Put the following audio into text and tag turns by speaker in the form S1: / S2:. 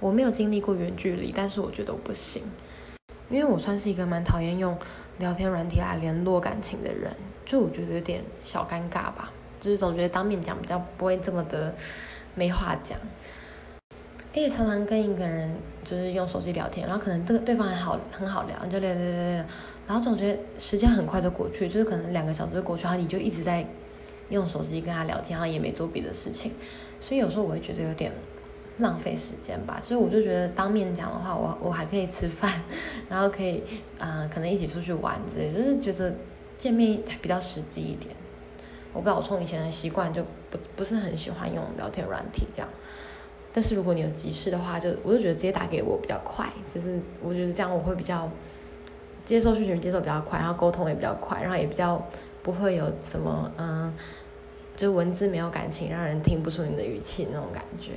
S1: 我没有经历过远距离，但是我觉得我不行，因为我算是一个蛮讨厌用聊天软体来联络感情的人，就我觉得有点小尴尬吧，就是总觉得当面讲比较不会这么的没话讲。而且常常跟一个人就是用手机聊天，然后可能这个对方还好很好聊，就聊聊聊聊聊，然后总觉得时间很快就过去，就是可能两个小时过去，然后你就一直在用手机跟他聊天，然后也没做别的事情，所以有时候我会觉得有点浪费时间吧。所以我就觉得当面讲的话，我我还可以吃饭，然后可以嗯可能一起出去玩之类，就是觉得见面比较实际一点。我不知道我从以前的习惯就不不是很喜欢用聊天软体这样。但是如果你有急事的话，就我就觉得直接打给我比较快，就是我觉得这样我会比较接受讯息接受比较快，然后沟通也比较快，然后也比较不会有什么嗯，就文字没有感情，让人听不出你的语气那种感觉。